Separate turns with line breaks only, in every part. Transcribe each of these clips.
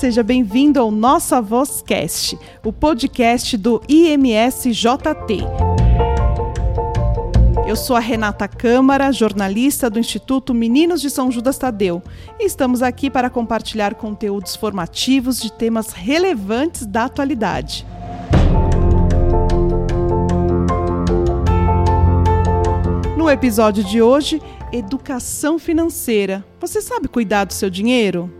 seja bem-vindo ao Nossa Voz Cast, o podcast do IMSJT. Eu sou a Renata Câmara, jornalista do Instituto Meninos de São Judas Tadeu, e estamos aqui para compartilhar conteúdos formativos de temas relevantes da atualidade. No episódio de hoje, educação financeira. Você sabe cuidar do seu dinheiro?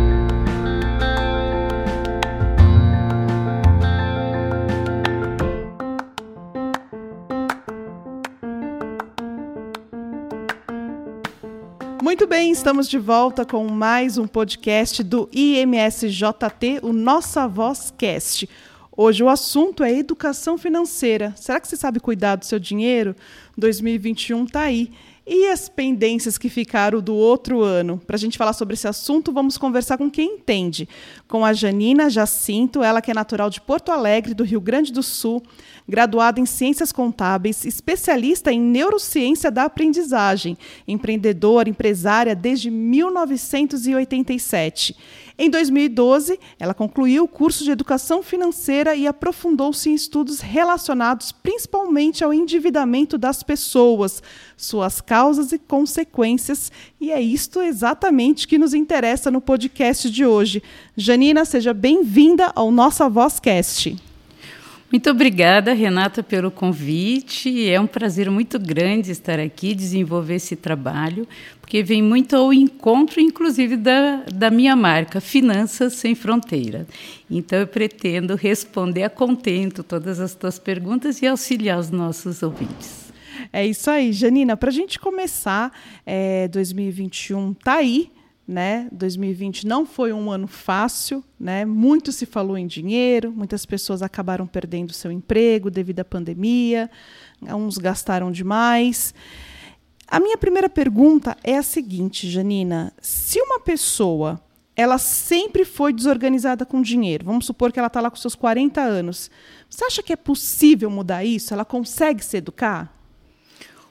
Muito bem, estamos de volta com mais um podcast do IMSJT, o Nossa Voz Cast. Hoje o assunto é educação financeira. Será que você sabe cuidar do seu dinheiro? 2021 está aí. E as pendências que ficaram do outro ano? Para a gente falar sobre esse assunto, vamos conversar com quem entende. Com a Janina Jacinto, ela que é natural de Porto Alegre, do Rio Grande do Sul, graduada em Ciências Contábeis, especialista em Neurociência da Aprendizagem, empreendedora, empresária desde 1987. Em 2012, ela concluiu o curso de Educação Financeira e aprofundou-se em estudos relacionados principalmente ao endividamento das pessoas, suas causas e consequências, e é isto exatamente que nos interessa no podcast de hoje. Janina, seja bem-vinda ao Nossa Vozcast.
Muito obrigada, Renata, pelo convite. É um prazer muito grande estar aqui, desenvolver esse trabalho, porque vem muito ao encontro, inclusive, da, da minha marca, Finanças Sem Fronteira. Então, eu pretendo responder a contento todas as tuas perguntas e auxiliar os nossos ouvintes.
É isso aí, Janina. Para a gente começar, é, 2021 está aí né? 2020 não foi um ano fácil, né? Muito se falou em dinheiro, muitas pessoas acabaram perdendo seu emprego devido à pandemia, uns gastaram demais. A minha primeira pergunta é a seguinte, Janina: se uma pessoa ela sempre foi desorganizada com dinheiro, vamos supor que ela está lá com seus 40 anos, você acha que é possível mudar isso? Ela consegue se educar?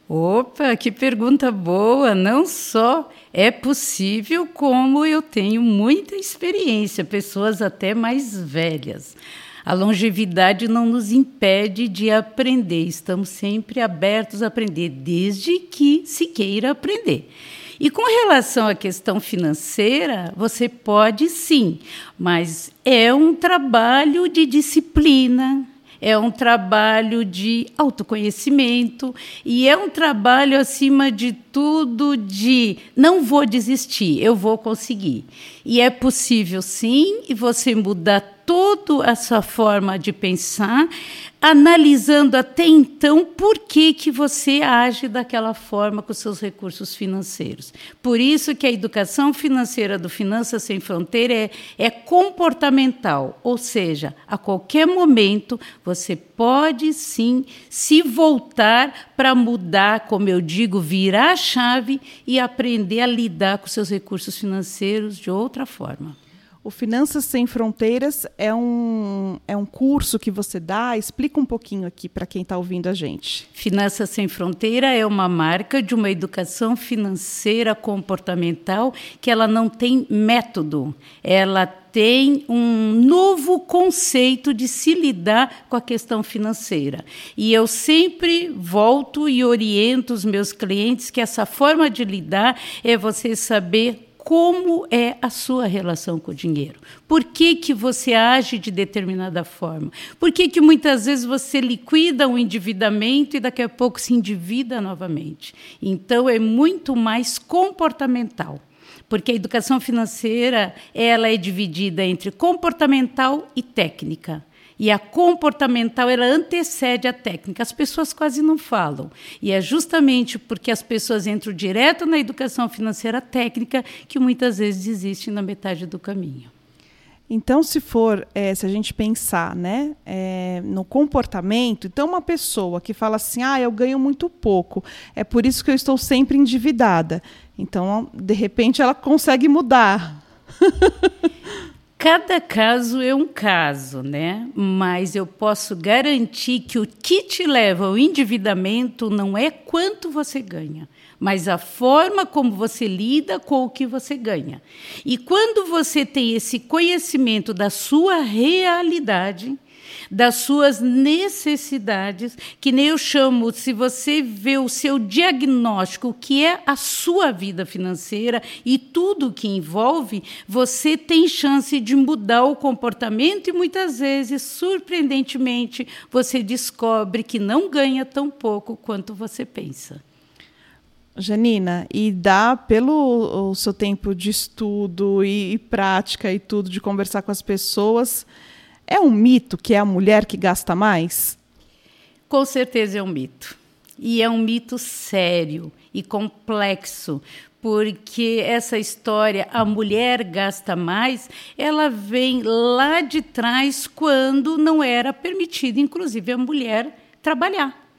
Opa, que pergunta boa! Não só é possível, como eu tenho muita experiência, pessoas até mais velhas. A longevidade não nos impede de aprender, estamos sempre abertos a aprender, desde que se queira aprender. E com relação à questão financeira, você pode sim, mas é um trabalho de disciplina, é um trabalho de autoconhecimento e é um trabalho, acima de tudo, de não vou desistir, eu vou conseguir. E é possível sim, e você mudar toda a sua forma de pensar, analisando até então por que, que você age daquela forma com seus recursos financeiros. Por isso que a educação financeira do Finanças Sem Fronteira é, é comportamental, ou seja, a qualquer momento você pode sim se voltar para mudar, como eu digo, virar a chave e aprender a lidar com seus recursos financeiros de outra forma.
O Finanças Sem Fronteiras é um, é um curso que você dá. Explica um pouquinho aqui para quem está ouvindo a gente.
Finanças Sem Fronteira é uma marca de uma educação financeira comportamental que ela não tem método. Ela tem um novo conceito de se lidar com a questão financeira. E eu sempre volto e oriento os meus clientes que essa forma de lidar é você saber como é a sua relação com o dinheiro. Por que, que você age de determinada forma? Por que, que muitas vezes você liquida um endividamento e daqui a pouco se endivida novamente? Então, é muito mais comportamental. Porque a educação financeira ela é dividida entre comportamental e técnica. E a comportamental ela antecede a técnica. As pessoas quase não falam. E é justamente porque as pessoas entram direto na educação financeira técnica que muitas vezes desistem na metade do caminho.
Então, se for, é, se a gente pensar né, é, no comportamento, então uma pessoa que fala assim, ah, eu ganho muito pouco, é por isso que eu estou sempre endividada. Então, de repente, ela consegue mudar.
Cada caso é um caso, né? Mas eu posso garantir que o que te leva ao endividamento não é quanto você ganha, mas a forma como você lida com o que você ganha. E quando você tem esse conhecimento da sua realidade, das suas necessidades, que nem eu chamo, se você vê o seu diagnóstico, que é a sua vida financeira e tudo que envolve, você tem chance de mudar o comportamento e muitas vezes, surpreendentemente, você descobre que não ganha tão pouco quanto você pensa.
Janina, e dá pelo seu tempo de estudo e, e prática e tudo, de conversar com as pessoas, é um mito que é a mulher que gasta mais?
Com certeza é um mito. E é um mito sério e complexo, porque essa história, a mulher gasta mais, ela vem lá de trás, quando não era permitido, inclusive, a mulher trabalhar.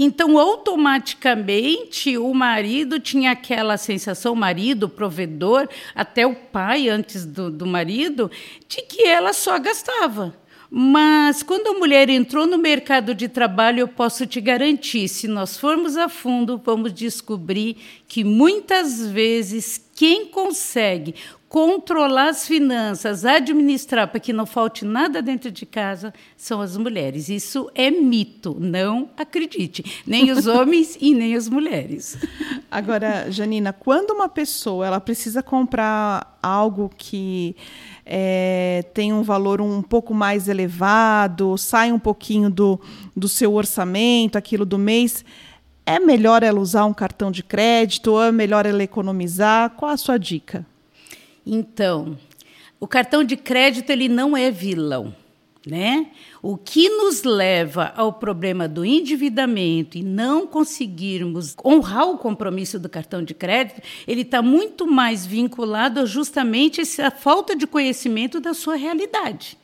Então, automaticamente, o marido tinha aquela sensação, o marido, o provedor, até o pai antes do, do marido, de que ela só gastava. Mas quando a mulher entrou no mercado de trabalho, eu posso te garantir, se nós formos a fundo, vamos descobrir que muitas vezes quem consegue controlar as finanças, administrar para que não falte nada dentro de casa, são as mulheres. Isso é mito, não acredite. Nem os homens e nem as mulheres.
Agora, Janina, quando uma pessoa ela precisa comprar algo que é, tem um valor um pouco mais elevado, sai um pouquinho do, do seu orçamento, aquilo do mês, é melhor ela usar um cartão de crédito ou é melhor ela economizar? Qual a sua dica?
Então, o cartão de crédito ele não é vilão. Né? O que nos leva ao problema do endividamento e não conseguirmos honrar o compromisso do cartão de crédito, ele está muito mais vinculado a justamente essa falta de conhecimento da sua realidade.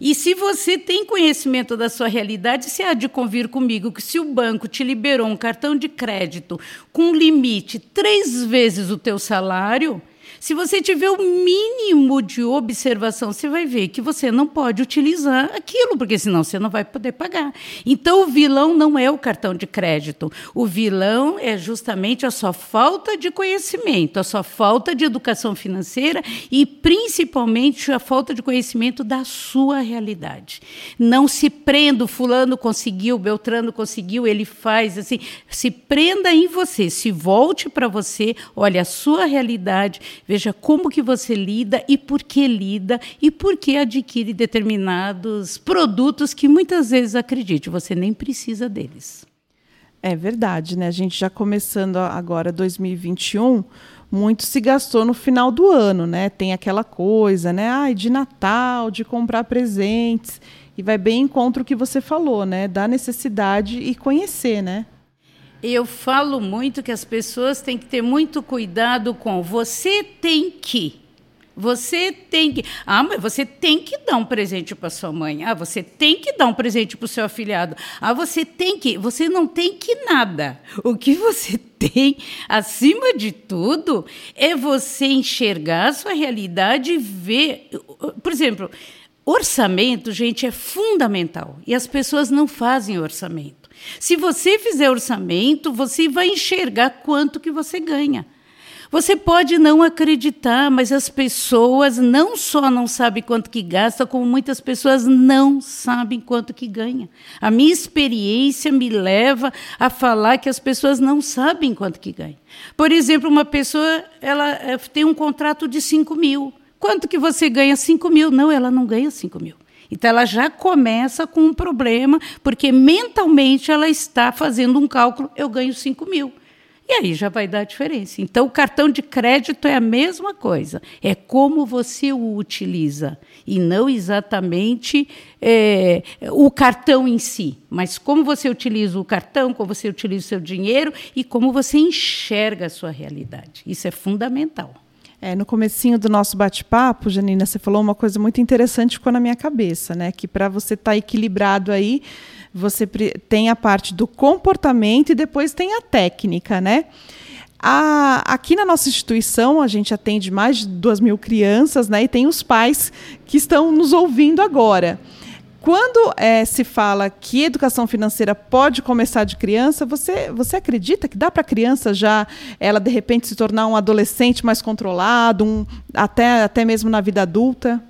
E se você tem conhecimento da sua realidade, você há de convir comigo que se o banco te liberou um cartão de crédito com limite três vezes o teu salário, se você tiver o mínimo de observação, você vai ver que você não pode utilizar aquilo, porque senão você não vai poder pagar. Então, o vilão não é o cartão de crédito. O vilão é justamente a sua falta de conhecimento, a sua falta de educação financeira e, principalmente, a falta de conhecimento da sua realidade. Não se prenda, fulano conseguiu, Beltrano conseguiu, ele faz assim. Se prenda em você, se volte para você, olha a sua realidade, Veja como que você lida e por que lida e por que adquire determinados produtos que muitas vezes, acredite, você nem precisa deles.
É verdade, né? A gente já começando agora 2021, muito se gastou no final do ano, né? Tem aquela coisa, né? Ai, de Natal, de comprar presentes. E vai bem em contra o que você falou, né? Da necessidade e conhecer, né?
Eu falo muito que as pessoas têm que ter muito cuidado com você tem que. Você tem que. Ah, mas você tem que dar um presente para sua mãe. Ah, você tem que dar um presente para o seu afilhado. Ah, você tem que. Você não tem que nada. O que você tem, acima de tudo, é você enxergar a sua realidade e ver. Por exemplo, orçamento, gente, é fundamental. E as pessoas não fazem orçamento. Se você fizer orçamento, você vai enxergar quanto que você ganha. Você pode não acreditar, mas as pessoas não só não sabem quanto que gasta, como muitas pessoas não sabem quanto que ganha. A minha experiência me leva a falar que as pessoas não sabem quanto que ganha. Por exemplo, uma pessoa ela eh, tem um contrato de 5 mil. Quanto que você ganha? 5 mil. Não, ela não ganha 5 mil. Então, ela já começa com um problema, porque mentalmente ela está fazendo um cálculo: eu ganho 5 mil. E aí já vai dar a diferença. Então, o cartão de crédito é a mesma coisa. É como você o utiliza. E não exatamente é, o cartão em si, mas como você utiliza o cartão, como você utiliza o seu dinheiro e como você enxerga a sua realidade. Isso é fundamental.
É, no comecinho do nosso bate-papo, Janina, você falou uma coisa muito interessante que ficou na minha cabeça, né? Que para você estar tá equilibrado aí, você tem a parte do comportamento e depois tem a técnica, né? A, aqui na nossa instituição, a gente atende mais de duas mil crianças, né? E tem os pais que estão nos ouvindo agora. Quando é, se fala que educação financeira pode começar de criança, você, você acredita que dá para a criança já, ela de repente se tornar um adolescente mais controlado, um, até, até mesmo na vida adulta?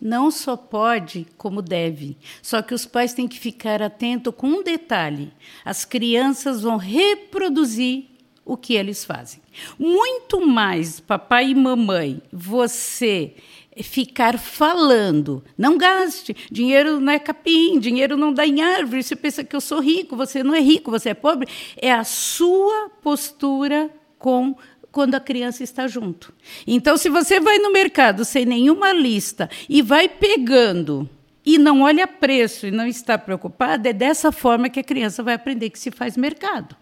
Não só pode, como deve. Só que os pais têm que ficar atentos com um detalhe: as crianças vão reproduzir o que eles fazem. Muito mais, papai e mamãe, você ficar falando. Não gaste. Dinheiro não é capim, dinheiro não dá em árvore. Você pensa que eu sou rico, você não é rico, você é pobre. É a sua postura com quando a criança está junto. Então, se você vai no mercado sem nenhuma lista e vai pegando e não olha preço e não está preocupada, é dessa forma que a criança vai aprender que se faz mercado.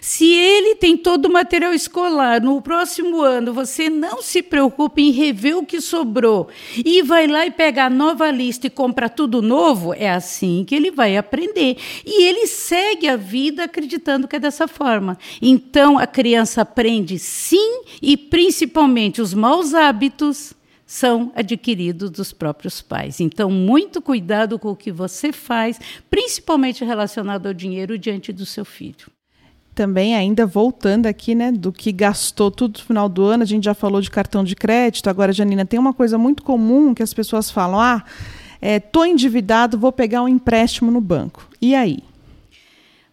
Se ele tem todo o material escolar, no próximo ano você não se preocupa em rever o que sobrou e vai lá e pega a nova lista e compra tudo novo, é assim que ele vai aprender. E ele segue a vida acreditando que é dessa forma. Então a criança aprende sim e principalmente os maus hábitos são adquiridos dos próprios pais. Então, muito cuidado com o que você faz, principalmente relacionado ao dinheiro diante do seu filho
também ainda voltando aqui, né, do que gastou tudo no final do ano, a gente já falou de cartão de crédito, agora, Janina, tem uma coisa muito comum que as pessoas falam, ah, é, endividado, vou pegar um empréstimo no banco. E aí?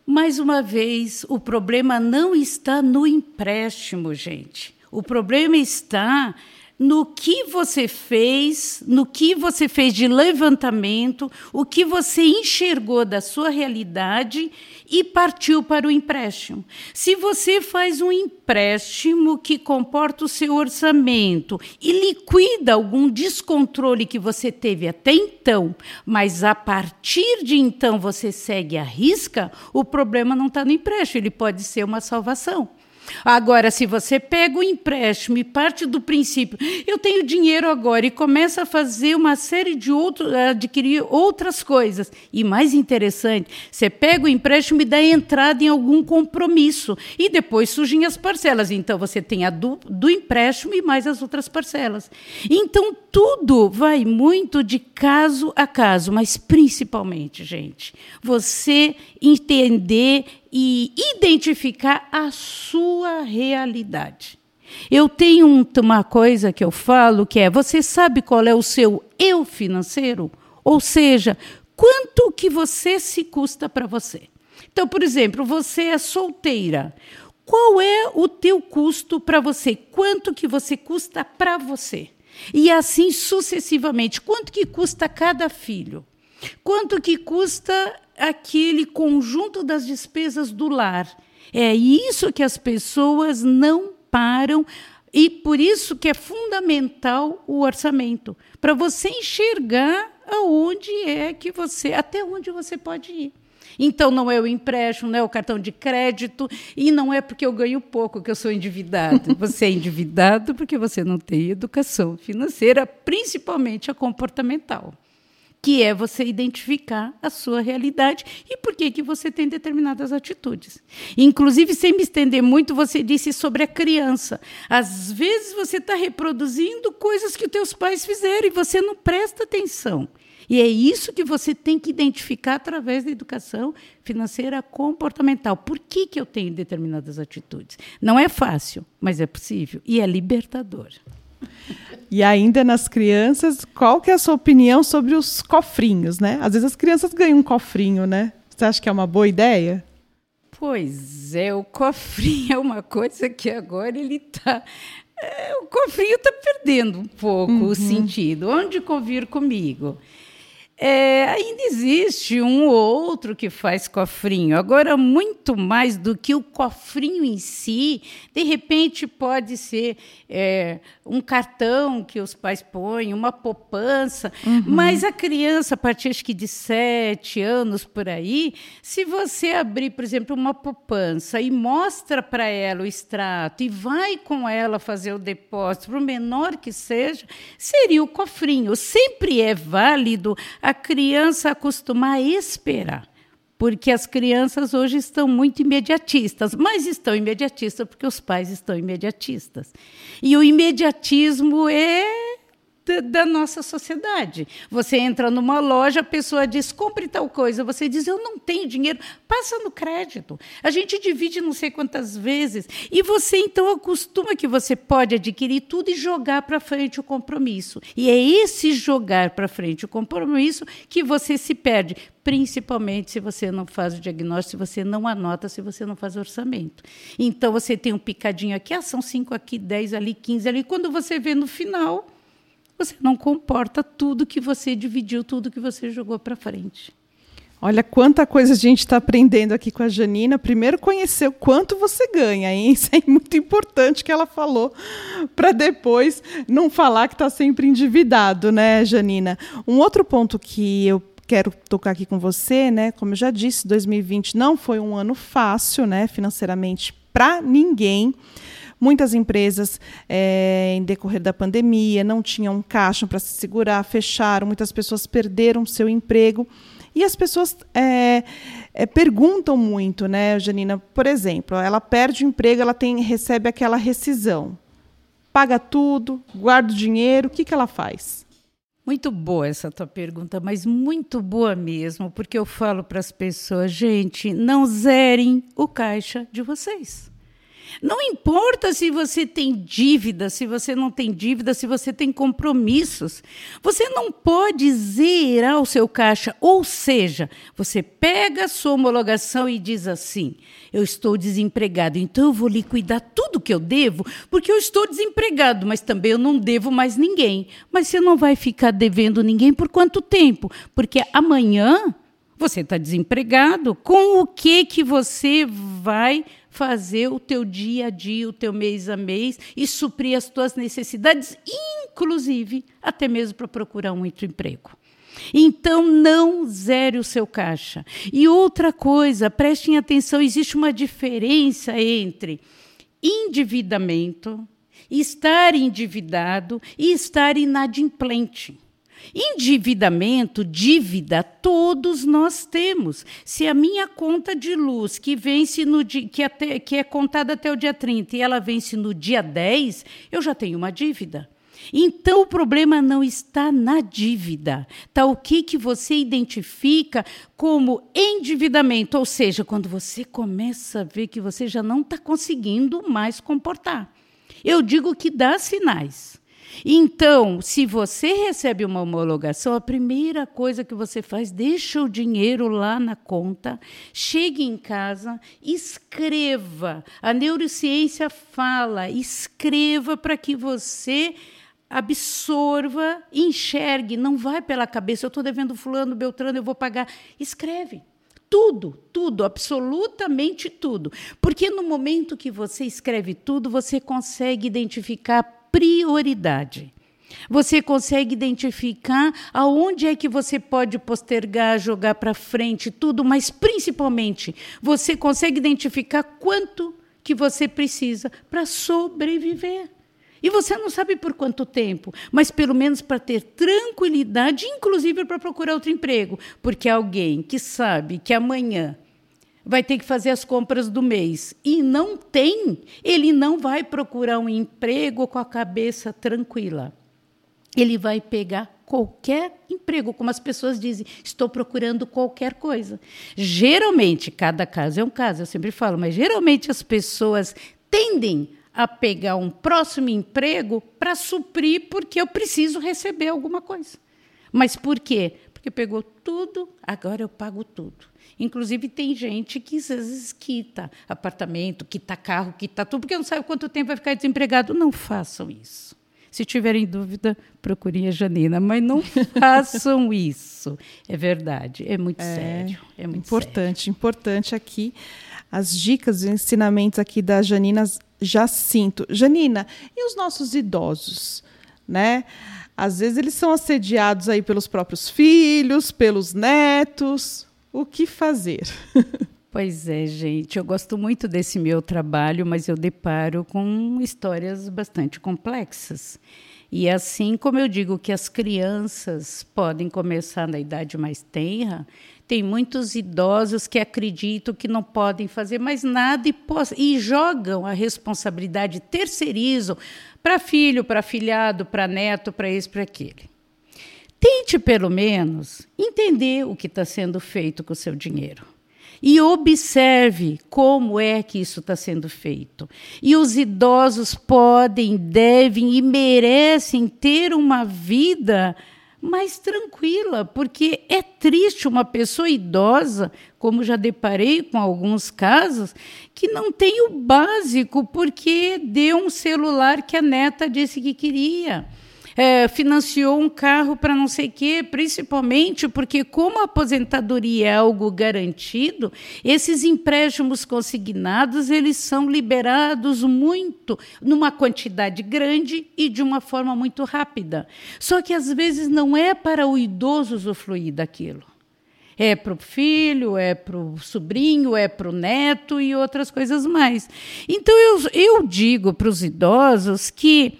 Mais uma vez, o problema não está no empréstimo, gente. O problema está no que você fez, no que você fez de levantamento, o que você enxergou da sua realidade e partiu para o empréstimo. Se você faz um empréstimo que comporta o seu orçamento e liquida algum descontrole que você teve até então, mas a partir de então você segue a risca, o problema não está no empréstimo, ele pode ser uma salvação. Agora, se você pega o empréstimo e parte do princípio, eu tenho dinheiro agora e começa a fazer uma série de outros, adquirir outras coisas. E mais interessante, você pega o empréstimo e dá entrada em algum compromisso. E depois surgem as parcelas. Então, você tem a do, do empréstimo e mais as outras parcelas. Então, tudo vai muito de caso a caso, mas principalmente, gente, você entender e identificar a sua realidade. Eu tenho uma coisa que eu falo que é: você sabe qual é o seu eu financeiro? Ou seja, quanto que você se custa para você? Então, por exemplo, você é solteira. Qual é o teu custo para você? Quanto que você custa para você? E assim sucessivamente. Quanto que custa cada filho? Quanto que custa aquele conjunto das despesas do lar. É isso que as pessoas não param e por isso que é fundamental o orçamento, para você enxergar aonde é que você, até onde você pode ir. Então não é o empréstimo, não é o cartão de crédito e não é porque eu ganho pouco que eu sou endividado. Você é endividado porque você não tem educação financeira, principalmente a comportamental que é você identificar a sua realidade e por que, que você tem determinadas atitudes. Inclusive, sem me estender muito, você disse sobre a criança. Às vezes você está reproduzindo coisas que os teus pais fizeram e você não presta atenção. E é isso que você tem que identificar através da educação financeira comportamental. Por que, que eu tenho determinadas atitudes? Não é fácil, mas é possível e é libertador.
E ainda nas crianças, qual que é a sua opinião sobre os cofrinhos, né? Às vezes as crianças ganham um cofrinho, né? Você acha que é uma boa ideia?
Pois é, o cofrinho é uma coisa que agora ele está. É, o cofrinho está perdendo um pouco uhum. o sentido. Onde convir comigo? É, ainda existe um ou outro que faz cofrinho. Agora, muito mais do que o cofrinho em si, de repente pode ser é, um cartão que os pais põem, uma poupança. Uhum. Mas a criança, a partir acho que de sete anos por aí, se você abrir, por exemplo, uma poupança e mostra para ela o extrato e vai com ela fazer o depósito, por menor que seja, seria o cofrinho. Sempre é válido a criança acostumar a esperar. Porque as crianças hoje estão muito imediatistas, mas estão imediatistas porque os pais estão imediatistas. E o imediatismo é da, nossa sociedade. Você entra numa loja, a pessoa diz, compre tal coisa. Você diz, eu não tenho dinheiro, passa no crédito. A gente divide não sei quantas vezes. E você, então, acostuma que você pode adquirir tudo e jogar para frente o compromisso. E é esse jogar para frente o compromisso que você se perde principalmente se você não faz o diagnóstico, se você não anota, se você não faz orçamento. Então, você tem um picadinho aqui, ah, são cinco aqui, dez ali, quinze ali. Quando você vê no final, você não comporta tudo que você dividiu, tudo que você jogou para frente.
Olha quanta coisa a gente está aprendendo aqui com a Janina. Primeiro, conhecer o quanto você ganha, hein? Isso é muito importante que ela falou, para depois não falar que está sempre endividado, né, Janina? Um outro ponto que eu quero tocar aqui com você, né? Como eu já disse, 2020 não foi um ano fácil, né, financeiramente para ninguém. Muitas empresas, é, em decorrer da pandemia, não tinham caixa para se segurar, fecharam, muitas pessoas perderam seu emprego. E as pessoas é, é, perguntam muito, né, Janina? Por exemplo, ela perde o emprego, ela tem, recebe aquela rescisão. Paga tudo, guarda o dinheiro, o que, que ela faz?
Muito boa essa tua pergunta, mas muito boa mesmo, porque eu falo para as pessoas, gente, não zerem o caixa de vocês. Não importa se você tem dívida, se você não tem dívida, se você tem compromissos. Você não pode zerar o seu caixa. Ou seja, você pega a sua homologação e diz assim: eu estou desempregado, então eu vou liquidar tudo que eu devo, porque eu estou desempregado, mas também eu não devo mais ninguém. Mas você não vai ficar devendo ninguém por quanto tempo? Porque amanhã você está desempregado. Com o que que você vai fazer o teu dia a dia, o teu mês a mês e suprir as tuas necessidades, inclusive até mesmo para procurar um outro emprego. Então, não zere o seu caixa. E outra coisa, prestem atenção: existe uma diferença entre endividamento, estar endividado e estar inadimplente. Endividamento, dívida, todos nós temos. Se a minha conta de luz, que vence no dia, que, até, que é contada até o dia 30 e ela vence no dia 10, eu já tenho uma dívida. Então o problema não está na dívida, está o que, que você identifica como endividamento, ou seja, quando você começa a ver que você já não está conseguindo mais comportar. Eu digo que dá sinais. Então, se você recebe uma homologação, a primeira coisa que você faz, deixa o dinheiro lá na conta, chegue em casa, escreva. A neurociência fala, escreva para que você absorva, enxergue, não vai pela cabeça, eu estou devendo fulano, Beltrano, eu vou pagar. Escreve tudo, tudo, absolutamente tudo. Porque no momento que você escreve tudo, você consegue identificar prioridade. Você consegue identificar aonde é que você pode postergar, jogar para frente, tudo, mas principalmente você consegue identificar quanto que você precisa para sobreviver. E você não sabe por quanto tempo, mas pelo menos para ter tranquilidade, inclusive para procurar outro emprego, porque alguém que sabe que amanhã vai ter que fazer as compras do mês e não tem, ele não vai procurar um emprego com a cabeça tranquila. Ele vai pegar qualquer emprego, como as pessoas dizem, estou procurando qualquer coisa. Geralmente, cada caso é um caso, eu sempre falo, mas geralmente as pessoas tendem a pegar um próximo emprego para suprir porque eu preciso receber alguma coisa. Mas por quê? Porque pegou tudo, agora eu pago tudo. Inclusive, tem gente que às vezes quita apartamento, quita carro, quita tudo, porque não sabe quanto tempo vai ficar desempregado. Não façam isso. Se tiverem dúvida, procurem a Janina, mas não façam isso. É verdade, é muito é, sério. É muito
importante,
sério.
importante aqui as dicas e ensinamentos aqui da Janina Jacinto. Janina, e os nossos idosos, né? Às vezes eles são assediados aí pelos próprios filhos, pelos netos. O que fazer?
Pois é, gente. Eu gosto muito desse meu trabalho, mas eu deparo com histórias bastante complexas. E assim como eu digo que as crianças podem começar na idade mais tenra, tem muitos idosos que acreditam que não podem fazer mais nada e, e jogam a responsabilidade, terceirizam para filho, para filhado, para neto, para esse, para aquele. Tente, pelo menos, entender o que está sendo feito com o seu dinheiro e observe como é que isso está sendo feito. E os idosos podem, devem e merecem ter uma vida mais tranquila, porque é triste uma pessoa idosa, como já deparei com alguns casos, que não tem o básico porque deu um celular que a neta disse que queria é, financiou um carro para não sei o quê, principalmente porque, como a aposentadoria é algo garantido, esses empréstimos consignados eles são liberados muito, numa quantidade grande e de uma forma muito rápida. Só que às vezes não é para o idoso usufruir daquilo. É para o filho, é para o sobrinho, é para o neto e outras coisas mais. Então, eu, eu digo para os idosos que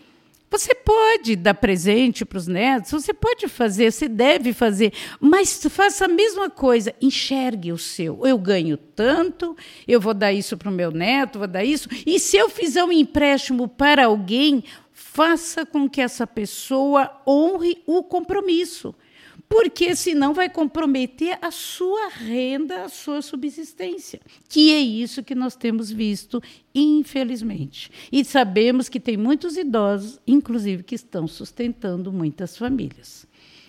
você pode dar presente para os netos, você pode fazer, você deve fazer, mas faça a mesma coisa, enxergue o seu. Eu ganho tanto, eu vou dar isso para o meu neto, vou dar isso. E se eu fizer um empréstimo para alguém, faça com que essa pessoa honre o compromisso porque senão vai comprometer a sua renda, a sua subsistência, que é isso que nós temos visto, infelizmente. E sabemos que tem muitos idosos, inclusive, que estão sustentando muitas famílias.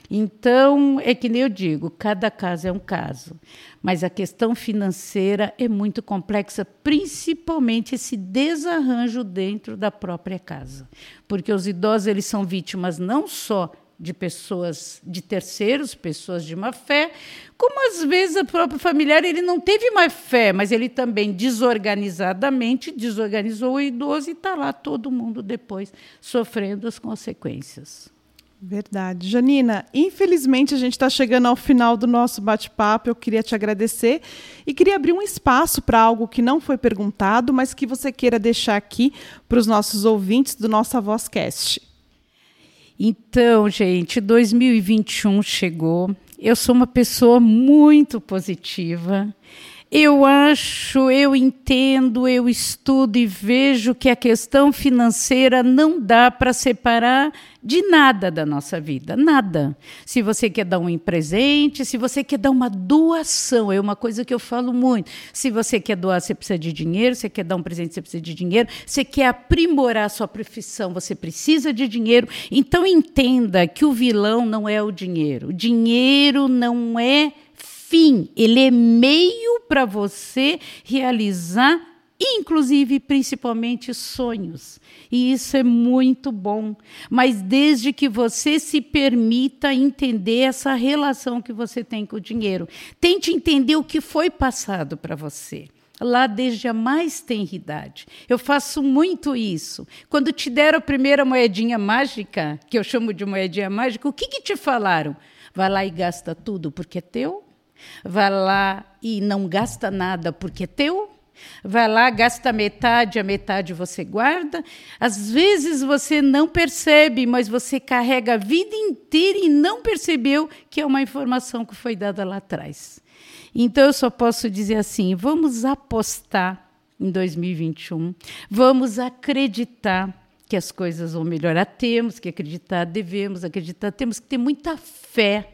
Então, é que nem eu digo, cada caso é um caso, mas a questão financeira é muito complexa, principalmente esse desarranjo dentro da própria casa, porque os idosos eles são vítimas não só de pessoas, de terceiros, pessoas de má fé, como às vezes o próprio familiar ele não teve má fé, mas ele também desorganizadamente desorganizou o idoso e está lá todo mundo depois sofrendo as consequências.
Verdade. Janina, infelizmente a gente está chegando ao final do nosso bate-papo. Eu queria te agradecer e queria abrir um espaço para algo que não foi perguntado, mas que você queira deixar aqui para os nossos ouvintes do nossa Vozcast.
Então, gente, 2021 chegou. Eu sou uma pessoa muito positiva. Eu acho, eu entendo, eu estudo e vejo que a questão financeira não dá para separar de nada da nossa vida, nada. Se você quer dar um presente, se você quer dar uma doação, é uma coisa que eu falo muito. Se você quer doar, você precisa de dinheiro, você quer dar um presente, você precisa de dinheiro, você quer aprimorar a sua profissão, você precisa de dinheiro. Então entenda que o vilão não é o dinheiro. O dinheiro não é fim, ele é meio para você realizar, inclusive, principalmente, sonhos. E isso é muito bom. Mas desde que você se permita entender essa relação que você tem com o dinheiro. Tente entender o que foi passado para você lá desde a mais tenra idade. Eu faço muito isso. Quando te deram a primeira moedinha mágica, que eu chamo de moedinha mágica, o que, que te falaram? Vai lá e gasta tudo porque é teu? Vai lá e não gasta nada porque é teu. Vai lá, gasta metade, a metade você guarda. Às vezes você não percebe, mas você carrega a vida inteira e não percebeu que é uma informação que foi dada lá atrás. Então eu só posso dizer assim: vamos apostar em 2021, vamos acreditar que as coisas vão melhorar. Temos que acreditar, devemos acreditar, temos que ter muita fé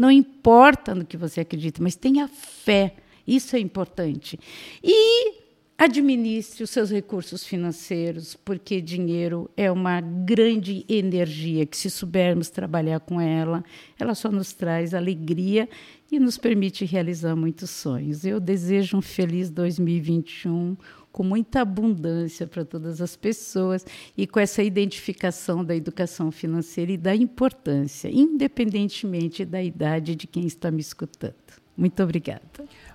não importa no que você acredita, mas tenha fé. Isso é importante. E administre os seus recursos financeiros, porque dinheiro é uma grande energia que, se soubermos trabalhar com ela, ela só nos traz alegria e nos permite realizar muitos sonhos. Eu desejo um feliz 2021 com muita abundância para todas as pessoas e com essa identificação da educação financeira e da importância, independentemente da idade de quem está me escutando. Muito obrigada.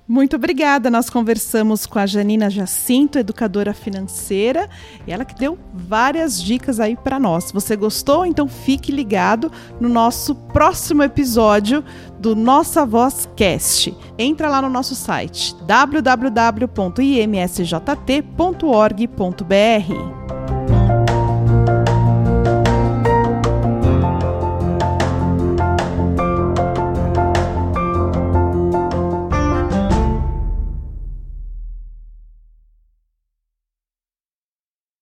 Muito obrigada. Nós conversamos com a Janina Jacinto, educadora financeira, e ela que deu várias dicas aí para nós. Você gostou? Então fique ligado no nosso próximo episódio do Nossa Voz Cast. Entra lá no nosso site www.imsjt.org.br.